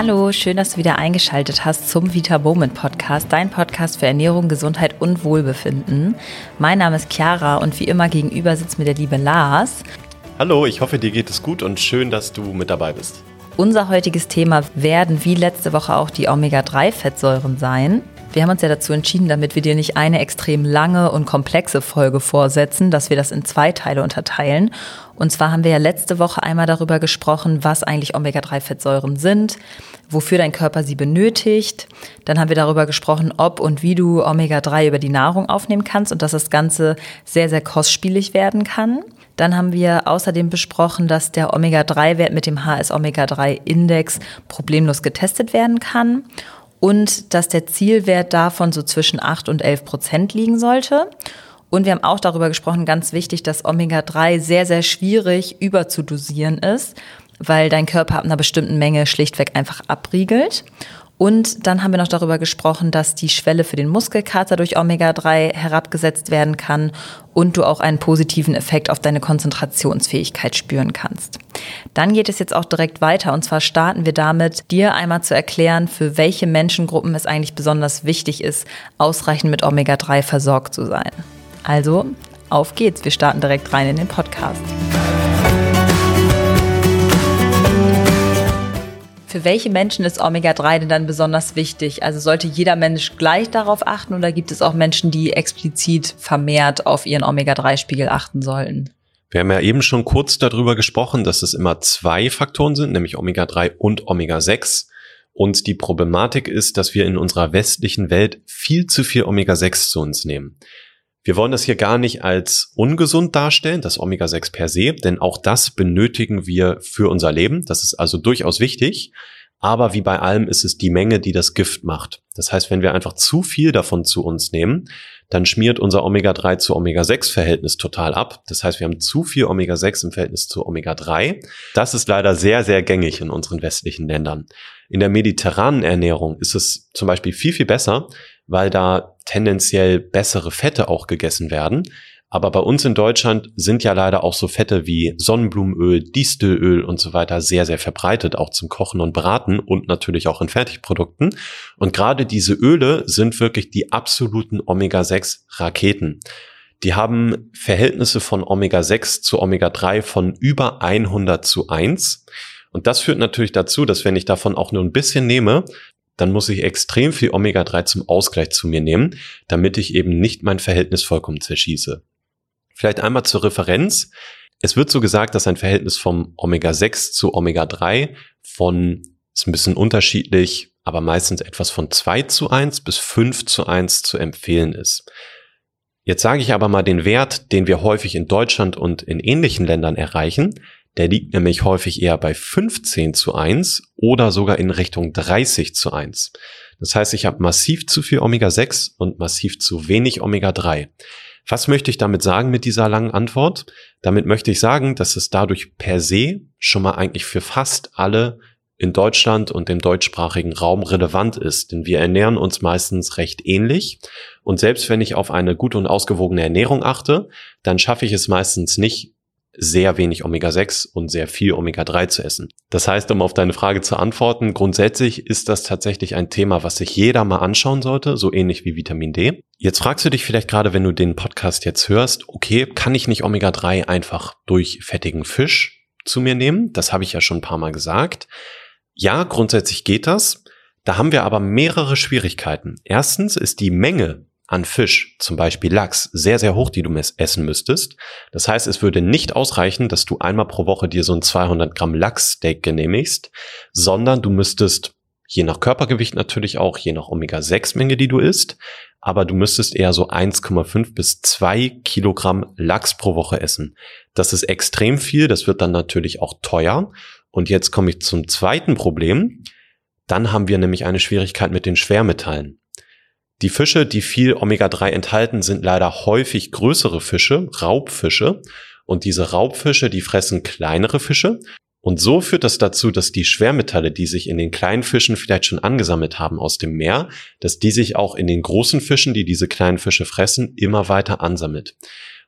Hallo, schön, dass du wieder eingeschaltet hast zum Vita Bowman Podcast, dein Podcast für Ernährung, Gesundheit und Wohlbefinden. Mein Name ist Chiara und wie immer gegenüber sitzt mir der liebe Lars. Hallo, ich hoffe, dir geht es gut und schön, dass du mit dabei bist. Unser heutiges Thema werden wie letzte Woche auch die Omega-3-Fettsäuren sein. Wir haben uns ja dazu entschieden, damit wir dir nicht eine extrem lange und komplexe Folge vorsetzen, dass wir das in zwei Teile unterteilen. Und zwar haben wir ja letzte Woche einmal darüber gesprochen, was eigentlich Omega-3-Fettsäuren sind, wofür dein Körper sie benötigt. Dann haben wir darüber gesprochen, ob und wie du Omega-3 über die Nahrung aufnehmen kannst und dass das Ganze sehr, sehr kostspielig werden kann. Dann haben wir außerdem besprochen, dass der Omega-3-Wert mit dem HS-Omega-3-Index problemlos getestet werden kann und dass der Zielwert davon so zwischen 8 und 11 Prozent liegen sollte. Und wir haben auch darüber gesprochen, ganz wichtig, dass Omega-3 sehr, sehr schwierig überzudosieren ist, weil dein Körper ab einer bestimmten Menge schlichtweg einfach abriegelt. Und dann haben wir noch darüber gesprochen, dass die Schwelle für den Muskelkater durch Omega-3 herabgesetzt werden kann und du auch einen positiven Effekt auf deine Konzentrationsfähigkeit spüren kannst. Dann geht es jetzt auch direkt weiter und zwar starten wir damit, dir einmal zu erklären, für welche Menschengruppen es eigentlich besonders wichtig ist, ausreichend mit Omega-3 versorgt zu sein. Also, auf geht's, wir starten direkt rein in den Podcast. Für welche Menschen ist Omega-3 denn dann besonders wichtig? Also sollte jeder Mensch gleich darauf achten oder gibt es auch Menschen, die explizit vermehrt auf ihren Omega-3-Spiegel achten sollten? Wir haben ja eben schon kurz darüber gesprochen, dass es immer zwei Faktoren sind, nämlich Omega-3 und Omega-6. Und die Problematik ist, dass wir in unserer westlichen Welt viel zu viel Omega-6 zu uns nehmen. Wir wollen das hier gar nicht als ungesund darstellen, das Omega-6 per se, denn auch das benötigen wir für unser Leben. Das ist also durchaus wichtig. Aber wie bei allem ist es die Menge, die das Gift macht. Das heißt, wenn wir einfach zu viel davon zu uns nehmen, dann schmiert unser Omega-3 zu Omega-6-Verhältnis total ab. Das heißt, wir haben zu viel Omega-6 im Verhältnis zu Omega-3. Das ist leider sehr, sehr gängig in unseren westlichen Ländern. In der mediterranen Ernährung ist es zum Beispiel viel, viel besser, weil da tendenziell bessere Fette auch gegessen werden. Aber bei uns in Deutschland sind ja leider auch so Fette wie Sonnenblumenöl, Distelöl und so weiter sehr, sehr verbreitet, auch zum Kochen und Braten und natürlich auch in Fertigprodukten. Und gerade diese Öle sind wirklich die absoluten Omega-6-Raketen. Die haben Verhältnisse von Omega-6 zu Omega-3 von über 100 zu 1. Und das führt natürlich dazu, dass wenn ich davon auch nur ein bisschen nehme, dann muss ich extrem viel Omega-3 zum Ausgleich zu mir nehmen, damit ich eben nicht mein Verhältnis vollkommen zerschieße. Vielleicht einmal zur Referenz. Es wird so gesagt, dass ein Verhältnis vom Omega-6 zu Omega-3 von, ist ein bisschen unterschiedlich, aber meistens etwas von 2 zu 1 bis 5 zu 1 zu empfehlen ist. Jetzt sage ich aber mal den Wert, den wir häufig in Deutschland und in ähnlichen Ländern erreichen. Der liegt nämlich häufig eher bei 15 zu 1 oder sogar in Richtung 30 zu 1. Das heißt, ich habe massiv zu viel Omega-6 und massiv zu wenig Omega-3. Was möchte ich damit sagen mit dieser langen Antwort? Damit möchte ich sagen, dass es dadurch per se schon mal eigentlich für fast alle in Deutschland und dem deutschsprachigen Raum relevant ist, denn wir ernähren uns meistens recht ähnlich. Und selbst wenn ich auf eine gute und ausgewogene Ernährung achte, dann schaffe ich es meistens nicht, sehr wenig Omega-6 und sehr viel Omega-3 zu essen. Das heißt, um auf deine Frage zu antworten, grundsätzlich ist das tatsächlich ein Thema, was sich jeder mal anschauen sollte, so ähnlich wie Vitamin D. Jetzt fragst du dich vielleicht gerade, wenn du den Podcast jetzt hörst, okay, kann ich nicht Omega-3 einfach durch fettigen Fisch zu mir nehmen? Das habe ich ja schon ein paar Mal gesagt. Ja, grundsätzlich geht das. Da haben wir aber mehrere Schwierigkeiten. Erstens ist die Menge an Fisch, zum Beispiel Lachs, sehr, sehr hoch, die du essen müsstest. Das heißt, es würde nicht ausreichen, dass du einmal pro Woche dir so ein 200 Gramm Lachssteak genehmigst, sondern du müsstest, je nach Körpergewicht natürlich auch, je nach Omega-6-Menge, die du isst, aber du müsstest eher so 1,5 bis 2 Kilogramm Lachs pro Woche essen. Das ist extrem viel, das wird dann natürlich auch teuer. Und jetzt komme ich zum zweiten Problem. Dann haben wir nämlich eine Schwierigkeit mit den Schwermetallen. Die Fische, die viel Omega-3 enthalten, sind leider häufig größere Fische, Raubfische. Und diese Raubfische, die fressen kleinere Fische. Und so führt das dazu, dass die Schwermetalle, die sich in den kleinen Fischen vielleicht schon angesammelt haben aus dem Meer, dass die sich auch in den großen Fischen, die diese kleinen Fische fressen, immer weiter ansammelt.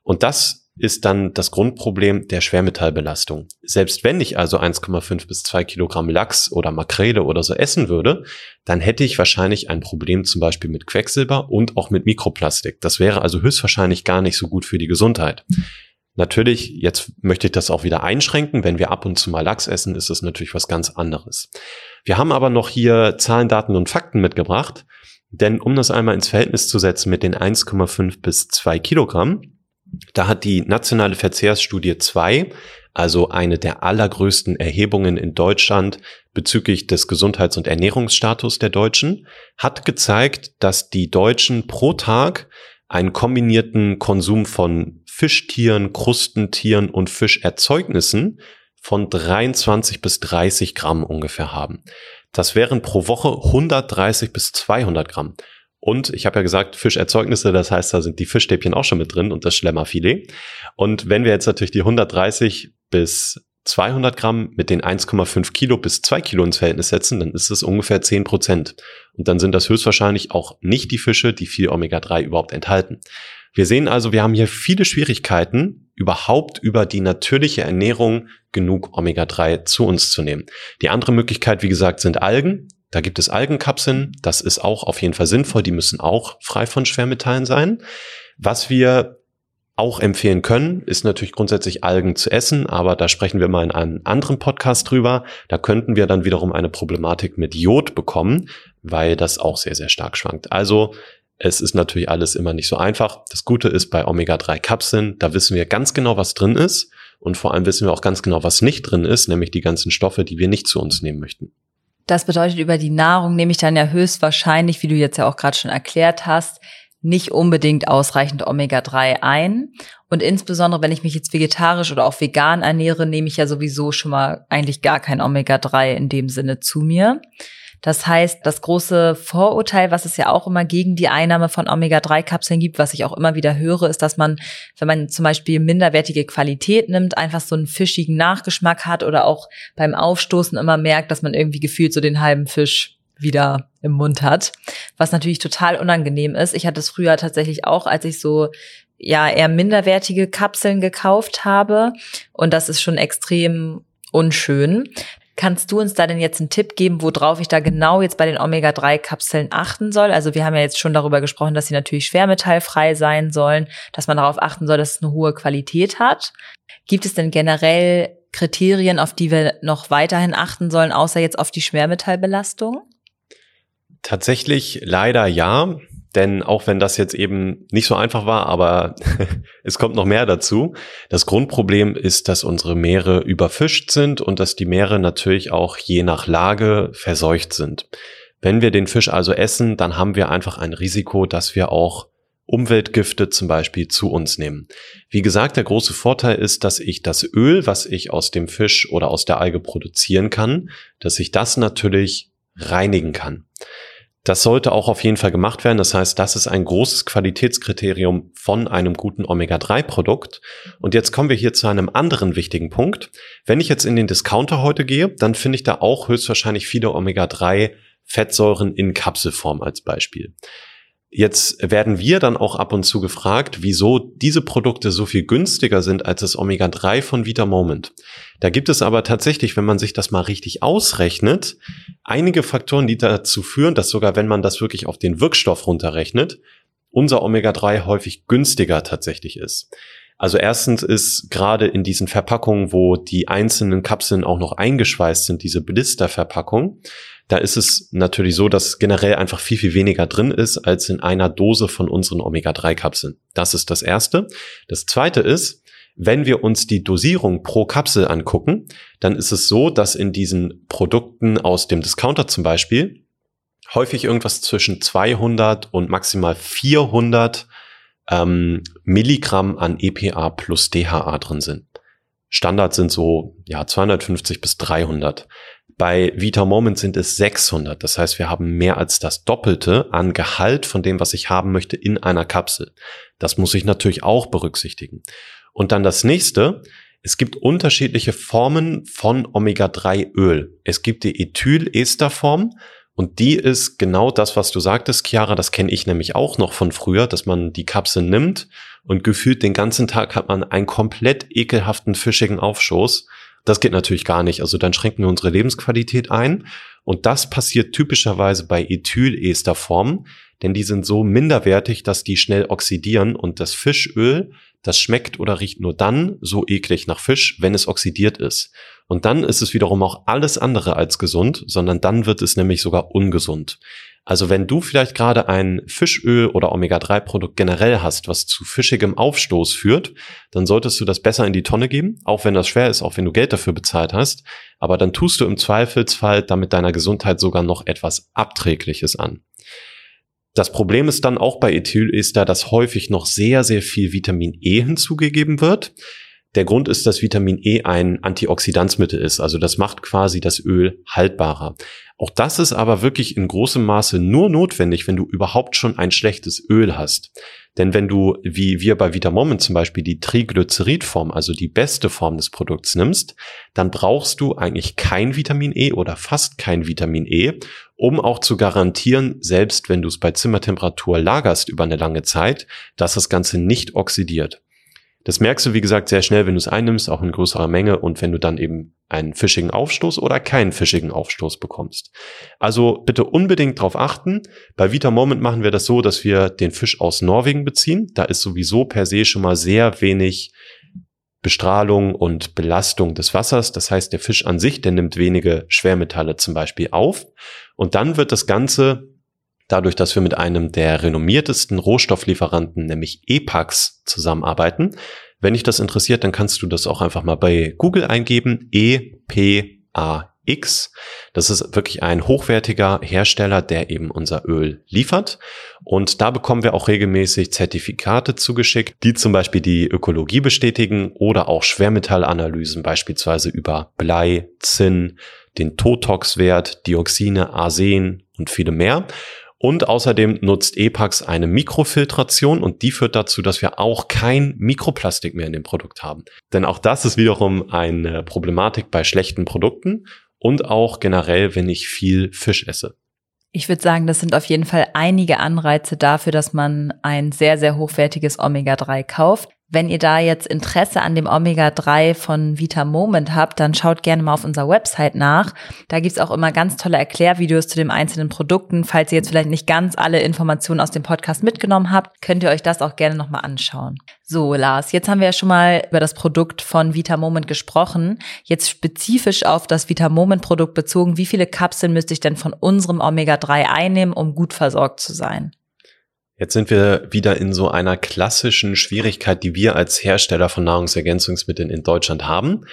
Und das ist dann das Grundproblem der Schwermetallbelastung. Selbst wenn ich also 1,5 bis 2 Kilogramm Lachs oder Makrele oder so essen würde, dann hätte ich wahrscheinlich ein Problem zum Beispiel mit Quecksilber und auch mit Mikroplastik. Das wäre also höchstwahrscheinlich gar nicht so gut für die Gesundheit. Natürlich, jetzt möchte ich das auch wieder einschränken. Wenn wir ab und zu mal Lachs essen, ist das natürlich was ganz anderes. Wir haben aber noch hier Zahlen, Daten und Fakten mitgebracht. Denn um das einmal ins Verhältnis zu setzen mit den 1,5 bis 2 Kilogramm, da hat die nationale Verzehrsstudie 2, also eine der allergrößten Erhebungen in Deutschland bezüglich des Gesundheits- und Ernährungsstatus der Deutschen, hat gezeigt, dass die Deutschen pro Tag einen kombinierten Konsum von Fischtieren, Krustentieren und Fischerzeugnissen von 23 bis 30 Gramm ungefähr haben. Das wären pro Woche 130 bis 200 Gramm. Und ich habe ja gesagt, Fischerzeugnisse, das heißt, da sind die Fischstäbchen auch schon mit drin und das Schlemmerfilet. Und wenn wir jetzt natürlich die 130 bis 200 Gramm mit den 1,5 Kilo bis 2 Kilo ins Verhältnis setzen, dann ist es ungefähr 10 Prozent. Und dann sind das höchstwahrscheinlich auch nicht die Fische, die viel Omega-3 überhaupt enthalten. Wir sehen also, wir haben hier viele Schwierigkeiten, überhaupt über die natürliche Ernährung genug Omega-3 zu uns zu nehmen. Die andere Möglichkeit, wie gesagt, sind Algen. Da gibt es Algenkapseln. Das ist auch auf jeden Fall sinnvoll. Die müssen auch frei von Schwermetallen sein. Was wir auch empfehlen können, ist natürlich grundsätzlich Algen zu essen, aber da sprechen wir mal in einem anderen Podcast drüber. Da könnten wir dann wiederum eine Problematik mit Jod bekommen, weil das auch sehr, sehr stark schwankt. Also es ist natürlich alles immer nicht so einfach. Das Gute ist bei Omega-3-Kapseln, da wissen wir ganz genau, was drin ist. Und vor allem wissen wir auch ganz genau, was nicht drin ist, nämlich die ganzen Stoffe, die wir nicht zu uns nehmen möchten. Das bedeutet, über die Nahrung nehme ich dann ja höchstwahrscheinlich, wie du jetzt ja auch gerade schon erklärt hast, nicht unbedingt ausreichend Omega-3 ein. Und insbesondere, wenn ich mich jetzt vegetarisch oder auch vegan ernähre, nehme ich ja sowieso schon mal eigentlich gar kein Omega-3 in dem Sinne zu mir. Das heißt, das große Vorurteil, was es ja auch immer gegen die Einnahme von Omega-3-Kapseln gibt, was ich auch immer wieder höre, ist, dass man, wenn man zum Beispiel minderwertige Qualität nimmt, einfach so einen fischigen Nachgeschmack hat oder auch beim Aufstoßen immer merkt, dass man irgendwie gefühlt so den halben Fisch wieder im Mund hat, was natürlich total unangenehm ist. Ich hatte es früher tatsächlich auch, als ich so ja eher minderwertige Kapseln gekauft habe und das ist schon extrem unschön. Kannst du uns da denn jetzt einen Tipp geben, worauf ich da genau jetzt bei den Omega-3-Kapseln achten soll? Also wir haben ja jetzt schon darüber gesprochen, dass sie natürlich schwermetallfrei sein sollen, dass man darauf achten soll, dass es eine hohe Qualität hat. Gibt es denn generell Kriterien, auf die wir noch weiterhin achten sollen, außer jetzt auf die Schwermetallbelastung? Tatsächlich leider ja. Denn auch wenn das jetzt eben nicht so einfach war, aber es kommt noch mehr dazu. Das Grundproblem ist, dass unsere Meere überfischt sind und dass die Meere natürlich auch je nach Lage verseucht sind. Wenn wir den Fisch also essen, dann haben wir einfach ein Risiko, dass wir auch Umweltgifte zum Beispiel zu uns nehmen. Wie gesagt, der große Vorteil ist, dass ich das Öl, was ich aus dem Fisch oder aus der Alge produzieren kann, dass ich das natürlich reinigen kann. Das sollte auch auf jeden Fall gemacht werden. Das heißt, das ist ein großes Qualitätskriterium von einem guten Omega-3-Produkt. Und jetzt kommen wir hier zu einem anderen wichtigen Punkt. Wenn ich jetzt in den Discounter heute gehe, dann finde ich da auch höchstwahrscheinlich viele Omega-3-Fettsäuren in Kapselform als Beispiel. Jetzt werden wir dann auch ab und zu gefragt, wieso diese Produkte so viel günstiger sind als das Omega-3 von Vita Moment. Da gibt es aber tatsächlich, wenn man sich das mal richtig ausrechnet, einige Faktoren, die dazu führen, dass sogar wenn man das wirklich auf den Wirkstoff runterrechnet, unser Omega-3 häufig günstiger tatsächlich ist. Also erstens ist gerade in diesen Verpackungen, wo die einzelnen Kapseln auch noch eingeschweißt sind, diese Blisterverpackung, da ist es natürlich so, dass generell einfach viel, viel weniger drin ist als in einer Dose von unseren Omega-3-Kapseln. Das ist das Erste. Das Zweite ist, wenn wir uns die Dosierung pro Kapsel angucken, dann ist es so, dass in diesen Produkten aus dem Discounter zum Beispiel häufig irgendwas zwischen 200 und maximal 400 ähm, Milligramm an EPA plus DHA drin sind. Standard sind so ja 250 bis 300. Bei Vita Moment sind es 600. Das heißt, wir haben mehr als das Doppelte an Gehalt von dem, was ich haben möchte in einer Kapsel. Das muss ich natürlich auch berücksichtigen. Und dann das nächste. Es gibt unterschiedliche Formen von Omega-3-Öl. Es gibt die Ethyl-Ester-Form und die ist genau das, was du sagtest, Chiara. Das kenne ich nämlich auch noch von früher, dass man die Kapsel nimmt und gefühlt den ganzen Tag hat man einen komplett ekelhaften, fischigen Aufstoß. Das geht natürlich gar nicht. Also dann schränken wir unsere Lebensqualität ein. Und das passiert typischerweise bei Ethylesterformen, denn die sind so minderwertig, dass die schnell oxidieren und das Fischöl, das schmeckt oder riecht nur dann so eklig nach Fisch, wenn es oxidiert ist. Und dann ist es wiederum auch alles andere als gesund, sondern dann wird es nämlich sogar ungesund. Also wenn du vielleicht gerade ein Fischöl oder Omega-3-Produkt generell hast, was zu fischigem Aufstoß führt, dann solltest du das besser in die Tonne geben, auch wenn das schwer ist, auch wenn du Geld dafür bezahlt hast. Aber dann tust du im Zweifelsfall damit deiner Gesundheit sogar noch etwas Abträgliches an. Das Problem ist dann auch bei Ethylester, dass häufig noch sehr, sehr viel Vitamin E hinzugegeben wird. Der Grund ist, dass Vitamin E ein Antioxidanzmittel ist. Also das macht quasi das Öl haltbarer. Auch das ist aber wirklich in großem Maße nur notwendig, wenn du überhaupt schon ein schlechtes Öl hast. Denn wenn du, wie wir bei Vitamoment zum Beispiel, die Triglyceridform, also die beste Form des Produkts nimmst, dann brauchst du eigentlich kein Vitamin E oder fast kein Vitamin E, um auch zu garantieren, selbst wenn du es bei Zimmertemperatur lagerst über eine lange Zeit, dass das Ganze nicht oxidiert. Das merkst du, wie gesagt, sehr schnell, wenn du es einnimmst, auch in größerer Menge und wenn du dann eben einen fischigen Aufstoß oder keinen fischigen Aufstoß bekommst. Also bitte unbedingt darauf achten. Bei Vita Moment machen wir das so, dass wir den Fisch aus Norwegen beziehen. Da ist sowieso per se schon mal sehr wenig Bestrahlung und Belastung des Wassers. Das heißt, der Fisch an sich, der nimmt wenige Schwermetalle zum Beispiel auf. Und dann wird das Ganze dadurch, dass wir mit einem der renommiertesten Rohstofflieferanten, nämlich EPAX, zusammenarbeiten. Wenn dich das interessiert, dann kannst du das auch einfach mal bei Google eingeben. EPAX. Das ist wirklich ein hochwertiger Hersteller, der eben unser Öl liefert. Und da bekommen wir auch regelmäßig Zertifikate zugeschickt, die zum Beispiel die Ökologie bestätigen oder auch Schwermetallanalysen, beispielsweise über Blei, Zinn, den Totox-Wert, Dioxine, Arsen und viele mehr. Und außerdem nutzt EPAX eine Mikrofiltration und die führt dazu, dass wir auch kein Mikroplastik mehr in dem Produkt haben. Denn auch das ist wiederum eine Problematik bei schlechten Produkten und auch generell, wenn ich viel Fisch esse. Ich würde sagen, das sind auf jeden Fall einige Anreize dafür, dass man ein sehr, sehr hochwertiges Omega-3 kauft. Wenn ihr da jetzt Interesse an dem Omega-3 von Vita Moment habt, dann schaut gerne mal auf unserer Website nach. Da gibt's auch immer ganz tolle Erklärvideos zu den einzelnen Produkten. Falls ihr jetzt vielleicht nicht ganz alle Informationen aus dem Podcast mitgenommen habt, könnt ihr euch das auch gerne nochmal anschauen. So, Lars, jetzt haben wir ja schon mal über das Produkt von Vita Moment gesprochen. Jetzt spezifisch auf das Vita Moment Produkt bezogen. Wie viele Kapseln müsste ich denn von unserem Omega-3 einnehmen, um gut versorgt zu sein? Jetzt sind wir wieder in so einer klassischen Schwierigkeit, die wir als Hersteller von Nahrungsergänzungsmitteln in Deutschland haben.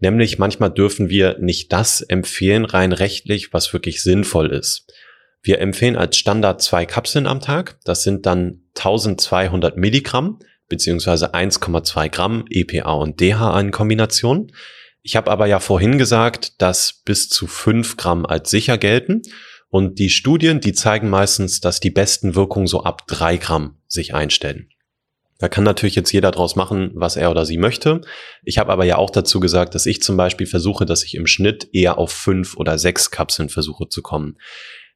Nämlich manchmal dürfen wir nicht das empfehlen, rein rechtlich, was wirklich sinnvoll ist. Wir empfehlen als Standard zwei Kapseln am Tag. Das sind dann 1200 Milligramm beziehungsweise 1,2 Gramm EPA und DHA in Kombination. Ich habe aber ja vorhin gesagt, dass bis zu 5 Gramm als sicher gelten. Und die Studien, die zeigen meistens, dass die besten Wirkungen so ab drei Gramm sich einstellen. Da kann natürlich jetzt jeder draus machen, was er oder sie möchte. Ich habe aber ja auch dazu gesagt, dass ich zum Beispiel versuche, dass ich im Schnitt eher auf fünf oder sechs Kapseln versuche zu kommen.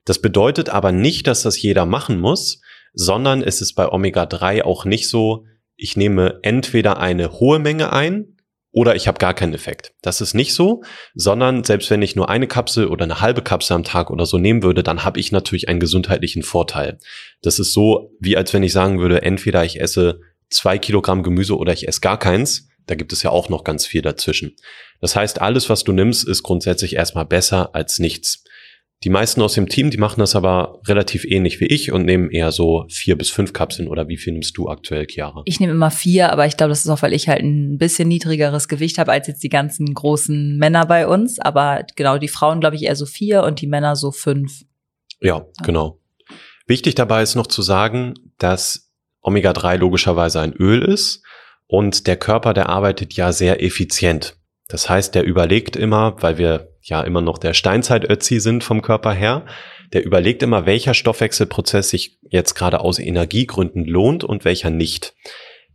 Das bedeutet aber nicht, dass das jeder machen muss, sondern es ist bei Omega-3 auch nicht so, ich nehme entweder eine hohe Menge ein oder ich habe gar keinen Effekt. Das ist nicht so, sondern selbst wenn ich nur eine Kapsel oder eine halbe Kapsel am Tag oder so nehmen würde, dann habe ich natürlich einen gesundheitlichen Vorteil. Das ist so, wie als wenn ich sagen würde, entweder ich esse zwei Kilogramm Gemüse oder ich esse gar keins. Da gibt es ja auch noch ganz viel dazwischen. Das heißt, alles, was du nimmst, ist grundsätzlich erstmal besser als nichts. Die meisten aus dem Team, die machen das aber relativ ähnlich wie ich und nehmen eher so vier bis fünf Kapseln oder wie viel nimmst du aktuell, Chiara? Ich nehme immer vier, aber ich glaube, das ist auch, weil ich halt ein bisschen niedrigeres Gewicht habe als jetzt die ganzen großen Männer bei uns. Aber genau, die Frauen, glaube ich, eher so vier und die Männer so fünf. Ja, ja. genau. Wichtig dabei ist noch zu sagen, dass Omega-3 logischerweise ein Öl ist und der Körper, der arbeitet ja sehr effizient. Das heißt, der überlegt immer, weil wir ja immer noch der Steinzeit-Ötzi sind vom Körper her, der überlegt immer, welcher Stoffwechselprozess sich jetzt gerade aus Energiegründen lohnt und welcher nicht.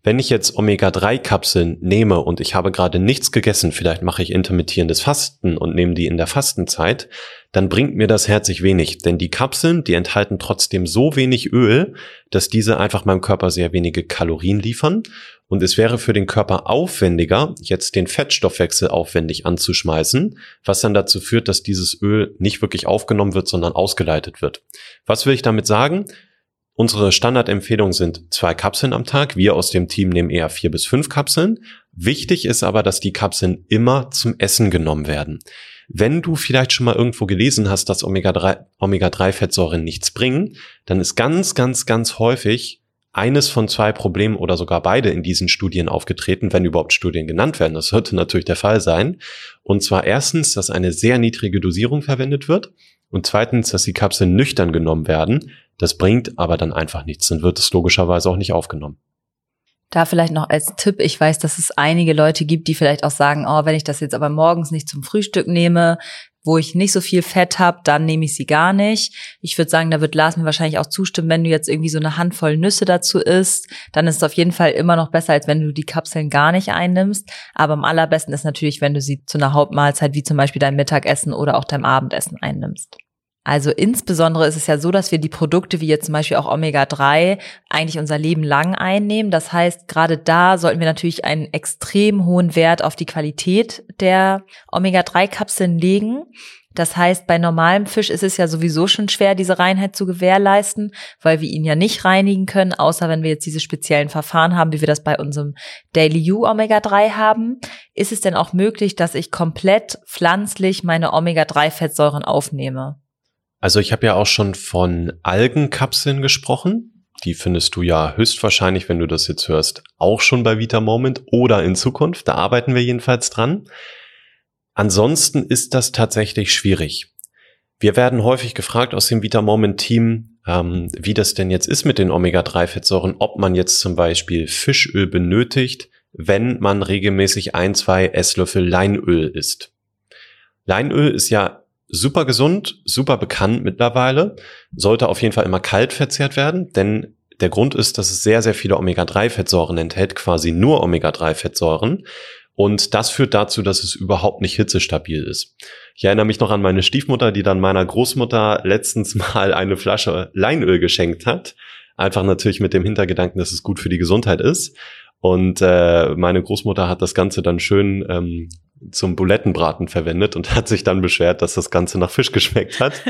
Wenn ich jetzt Omega-3-Kapseln nehme und ich habe gerade nichts gegessen, vielleicht mache ich intermittierendes Fasten und nehme die in der Fastenzeit, dann bringt mir das herzlich wenig. Denn die Kapseln, die enthalten trotzdem so wenig Öl, dass diese einfach meinem Körper sehr wenige Kalorien liefern. Und es wäre für den Körper aufwendiger, jetzt den Fettstoffwechsel aufwendig anzuschmeißen, was dann dazu führt, dass dieses Öl nicht wirklich aufgenommen wird, sondern ausgeleitet wird. Was will ich damit sagen? Unsere Standardempfehlungen sind zwei Kapseln am Tag. Wir aus dem Team nehmen eher vier bis fünf Kapseln. Wichtig ist aber, dass die Kapseln immer zum Essen genommen werden. Wenn du vielleicht schon mal irgendwo gelesen hast, dass Omega-3 Omega-3-Fettsäuren nichts bringen, dann ist ganz, ganz, ganz häufig eines von zwei Problemen oder sogar beide in diesen Studien aufgetreten, wenn überhaupt Studien genannt werden. Das sollte natürlich der Fall sein. Und zwar erstens, dass eine sehr niedrige Dosierung verwendet wird und zweitens, dass die Kapseln nüchtern genommen werden. Das bringt aber dann einfach nichts, dann wird es logischerweise auch nicht aufgenommen. Da vielleicht noch als Tipp, ich weiß, dass es einige Leute gibt, die vielleicht auch sagen, oh, wenn ich das jetzt aber morgens nicht zum Frühstück nehme, wo ich nicht so viel Fett habe, dann nehme ich sie gar nicht. Ich würde sagen, da wird Lars mir wahrscheinlich auch zustimmen, wenn du jetzt irgendwie so eine Handvoll Nüsse dazu isst, dann ist es auf jeden Fall immer noch besser, als wenn du die Kapseln gar nicht einnimmst. Aber am allerbesten ist natürlich, wenn du sie zu einer Hauptmahlzeit wie zum Beispiel dein Mittagessen oder auch deinem Abendessen einnimmst. Also insbesondere ist es ja so, dass wir die Produkte wie jetzt zum Beispiel auch Omega-3 eigentlich unser Leben lang einnehmen. Das heißt, gerade da sollten wir natürlich einen extrem hohen Wert auf die Qualität der Omega-3-Kapseln legen. Das heißt, bei normalem Fisch ist es ja sowieso schon schwer, diese Reinheit zu gewährleisten, weil wir ihn ja nicht reinigen können, außer wenn wir jetzt diese speziellen Verfahren haben, wie wir das bei unserem Daily U Omega-3 haben. Ist es denn auch möglich, dass ich komplett pflanzlich meine Omega-3-Fettsäuren aufnehme? Also ich habe ja auch schon von Algenkapseln gesprochen. Die findest du ja höchstwahrscheinlich, wenn du das jetzt hörst, auch schon bei Vita Moment oder in Zukunft. Da arbeiten wir jedenfalls dran. Ansonsten ist das tatsächlich schwierig. Wir werden häufig gefragt aus dem Vita Moment Team, ähm, wie das denn jetzt ist mit den Omega-3-Fettsäuren, ob man jetzt zum Beispiel Fischöl benötigt, wenn man regelmäßig ein, zwei Esslöffel Leinöl isst. Leinöl ist ja super gesund, super bekannt mittlerweile, sollte auf jeden Fall immer kalt verzehrt werden, denn der Grund ist, dass es sehr, sehr viele Omega-3-Fettsäuren enthält, quasi nur Omega-3-Fettsäuren. Und das führt dazu, dass es überhaupt nicht hitzestabil ist. Ich erinnere mich noch an meine Stiefmutter, die dann meiner Großmutter letztens mal eine Flasche Leinöl geschenkt hat. Einfach natürlich mit dem Hintergedanken, dass es gut für die Gesundheit ist. Und äh, meine Großmutter hat das Ganze dann schön ähm, zum Bulettenbraten verwendet und hat sich dann beschwert, dass das Ganze nach Fisch geschmeckt hat.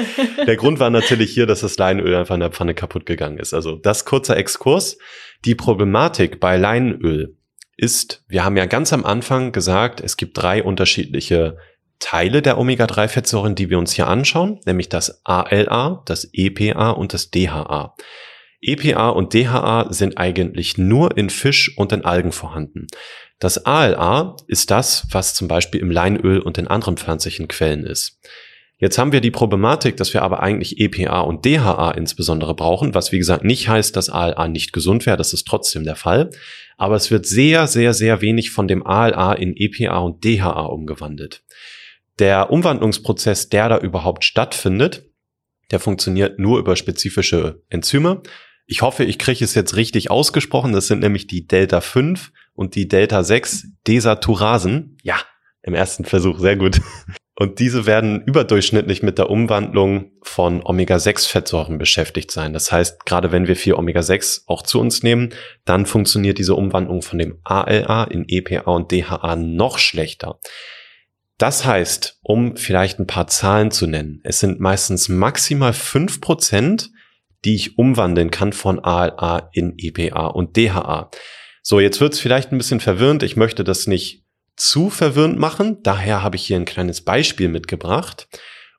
der Grund war natürlich hier, dass das Leinöl einfach in der Pfanne kaputt gegangen ist. Also das kurzer Exkurs. Die Problematik bei Leinöl ist, wir haben ja ganz am Anfang gesagt, es gibt drei unterschiedliche Teile der Omega-3-Fettsäuren, die wir uns hier anschauen, nämlich das ALA, das EPA und das DHA. EPA und DHA sind eigentlich nur in Fisch und in Algen vorhanden. Das ALA ist das, was zum Beispiel im Leinöl und in anderen pflanzlichen Quellen ist. Jetzt haben wir die Problematik, dass wir aber eigentlich EPA und DHA insbesondere brauchen, was wie gesagt nicht heißt, dass ALA nicht gesund wäre, das ist trotzdem der Fall. Aber es wird sehr, sehr, sehr wenig von dem ALA in EPA und DHA umgewandelt. Der Umwandlungsprozess, der da überhaupt stattfindet, der funktioniert nur über spezifische Enzyme. Ich hoffe, ich kriege es jetzt richtig ausgesprochen. Das sind nämlich die Delta 5 und die Delta 6 Desaturasen. Ja, im ersten Versuch, sehr gut. Und diese werden überdurchschnittlich mit der Umwandlung von Omega-6-Fettsäuren beschäftigt sein. Das heißt, gerade wenn wir viel Omega-6 auch zu uns nehmen, dann funktioniert diese Umwandlung von dem ALA in EPA und DHA noch schlechter. Das heißt, um vielleicht ein paar Zahlen zu nennen, es sind meistens maximal fünf Prozent, die ich umwandeln kann von ALA in EPA und DHA. So, jetzt wird's vielleicht ein bisschen verwirrend. Ich möchte das nicht zu verwirrend machen. Daher habe ich hier ein kleines Beispiel mitgebracht.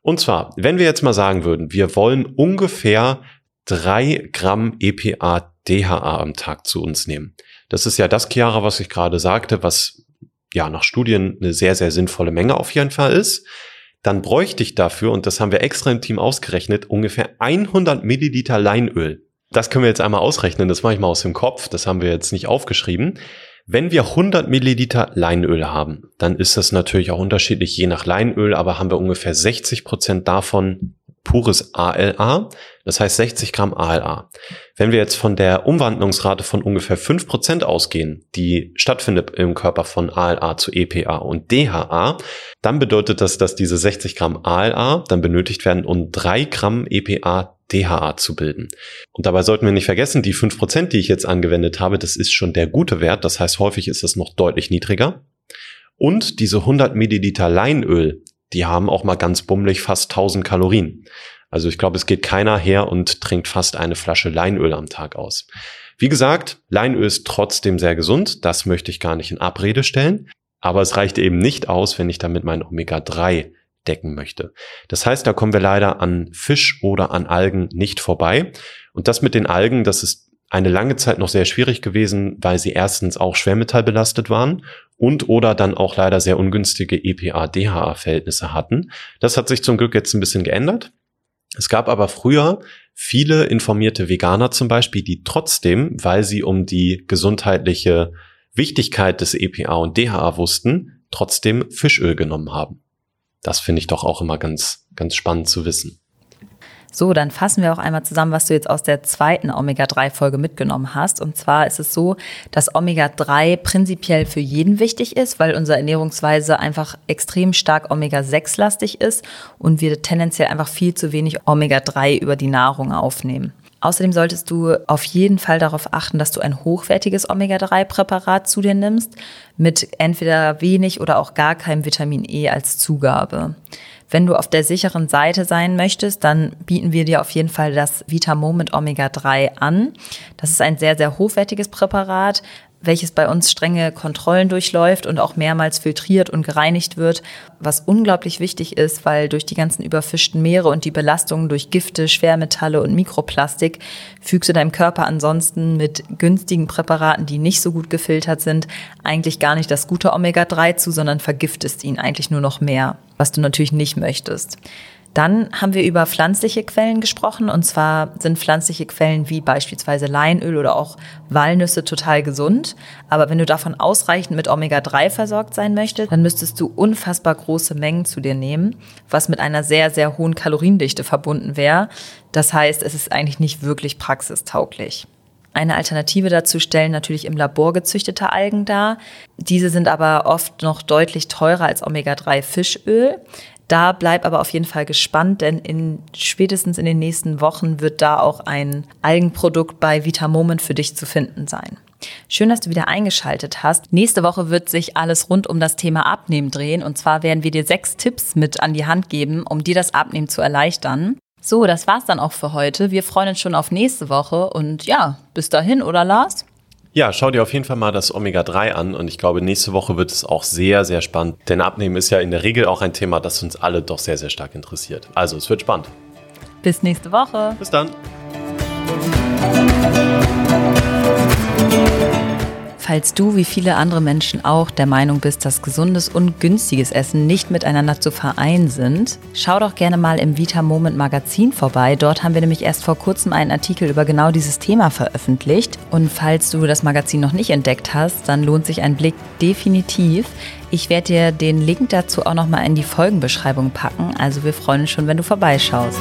Und zwar, wenn wir jetzt mal sagen würden, wir wollen ungefähr drei Gramm EPA DHA am Tag zu uns nehmen. Das ist ja das, Chiara, was ich gerade sagte, was ja nach Studien eine sehr, sehr sinnvolle Menge auf jeden Fall ist. Dann bräuchte ich dafür, und das haben wir extra im Team ausgerechnet, ungefähr 100 Milliliter Leinöl. Das können wir jetzt einmal ausrechnen, das mache ich mal aus dem Kopf, das haben wir jetzt nicht aufgeschrieben. Wenn wir 100 Milliliter Leinöl haben, dann ist das natürlich auch unterschiedlich je nach Leinöl, aber haben wir ungefähr 60 Prozent davon pures ALA, das heißt 60 Gramm ALA. Wenn wir jetzt von der Umwandlungsrate von ungefähr 5% ausgehen, die stattfindet im Körper von ALA zu EPA und DHA, dann bedeutet das, dass diese 60 Gramm ALA dann benötigt werden, um 3 Gramm EPA DHA zu bilden. Und dabei sollten wir nicht vergessen, die 5%, die ich jetzt angewendet habe, das ist schon der gute Wert. Das heißt, häufig ist es noch deutlich niedriger. Und diese 100 Milliliter Leinöl, die haben auch mal ganz bummelig fast 1000 Kalorien. Also ich glaube, es geht keiner her und trinkt fast eine Flasche Leinöl am Tag aus. Wie gesagt, Leinöl ist trotzdem sehr gesund. Das möchte ich gar nicht in Abrede stellen. Aber es reicht eben nicht aus, wenn ich damit mein Omega-3 decken möchte. Das heißt, da kommen wir leider an Fisch oder an Algen nicht vorbei. Und das mit den Algen, das ist eine lange Zeit noch sehr schwierig gewesen, weil sie erstens auch schwermetallbelastet waren und oder dann auch leider sehr ungünstige EPA-DHA-Verhältnisse hatten. Das hat sich zum Glück jetzt ein bisschen geändert. Es gab aber früher viele informierte Veganer zum Beispiel, die trotzdem, weil sie um die gesundheitliche Wichtigkeit des EPA und DHA wussten, trotzdem Fischöl genommen haben. Das finde ich doch auch immer ganz, ganz spannend zu wissen. So, dann fassen wir auch einmal zusammen, was du jetzt aus der zweiten Omega-3-Folge mitgenommen hast. Und zwar ist es so, dass Omega-3 prinzipiell für jeden wichtig ist, weil unsere Ernährungsweise einfach extrem stark Omega-6-lastig ist und wir tendenziell einfach viel zu wenig Omega-3 über die Nahrung aufnehmen. Außerdem solltest du auf jeden Fall darauf achten, dass du ein hochwertiges Omega-3-Präparat zu dir nimmst, mit entweder wenig oder auch gar keinem Vitamin E als Zugabe. Wenn du auf der sicheren Seite sein möchtest, dann bieten wir dir auf jeden Fall das Vitamoment Omega 3 an. Das ist ein sehr, sehr hochwertiges Präparat, welches bei uns strenge Kontrollen durchläuft und auch mehrmals filtriert und gereinigt wird, was unglaublich wichtig ist, weil durch die ganzen überfischten Meere und die Belastungen durch Gifte, Schwermetalle und Mikroplastik fügst du deinem Körper ansonsten mit günstigen Präparaten, die nicht so gut gefiltert sind, eigentlich gar nicht das gute Omega-3 zu, sondern vergiftest ihn eigentlich nur noch mehr, was du natürlich nicht möchtest. Dann haben wir über pflanzliche Quellen gesprochen. Und zwar sind pflanzliche Quellen wie beispielsweise Leinöl oder auch Walnüsse total gesund. Aber wenn du davon ausreichend mit Omega-3 versorgt sein möchtest, dann müsstest du unfassbar große Mengen zu dir nehmen, was mit einer sehr, sehr hohen Kaloriendichte verbunden wäre. Das heißt, es ist eigentlich nicht wirklich praxistauglich. Eine Alternative dazu stellen natürlich im Labor gezüchtete Algen dar. Diese sind aber oft noch deutlich teurer als Omega-3 Fischöl. Da bleib aber auf jeden Fall gespannt, denn in spätestens in den nächsten Wochen wird da auch ein Algenprodukt bei Vitamoment für dich zu finden sein. Schön, dass du wieder eingeschaltet hast. Nächste Woche wird sich alles rund um das Thema Abnehmen drehen. Und zwar werden wir dir sechs Tipps mit an die Hand geben, um dir das Abnehmen zu erleichtern. So, das war's dann auch für heute. Wir freuen uns schon auf nächste Woche. Und ja, bis dahin, oder Lars? Ja, schau dir auf jeden Fall mal das Omega-3 an und ich glaube, nächste Woche wird es auch sehr, sehr spannend. Denn Abnehmen ist ja in der Regel auch ein Thema, das uns alle doch sehr, sehr stark interessiert. Also, es wird spannend. Bis nächste Woche. Bis dann. Falls du, wie viele andere Menschen auch, der Meinung bist, dass gesundes und günstiges Essen nicht miteinander zu vereinen sind, schau doch gerne mal im Vita Moment Magazin vorbei. Dort haben wir nämlich erst vor kurzem einen Artikel über genau dieses Thema veröffentlicht. Und falls du das Magazin noch nicht entdeckt hast, dann lohnt sich ein Blick definitiv. Ich werde dir den Link dazu auch nochmal in die Folgenbeschreibung packen. Also wir freuen uns schon, wenn du vorbeischaust.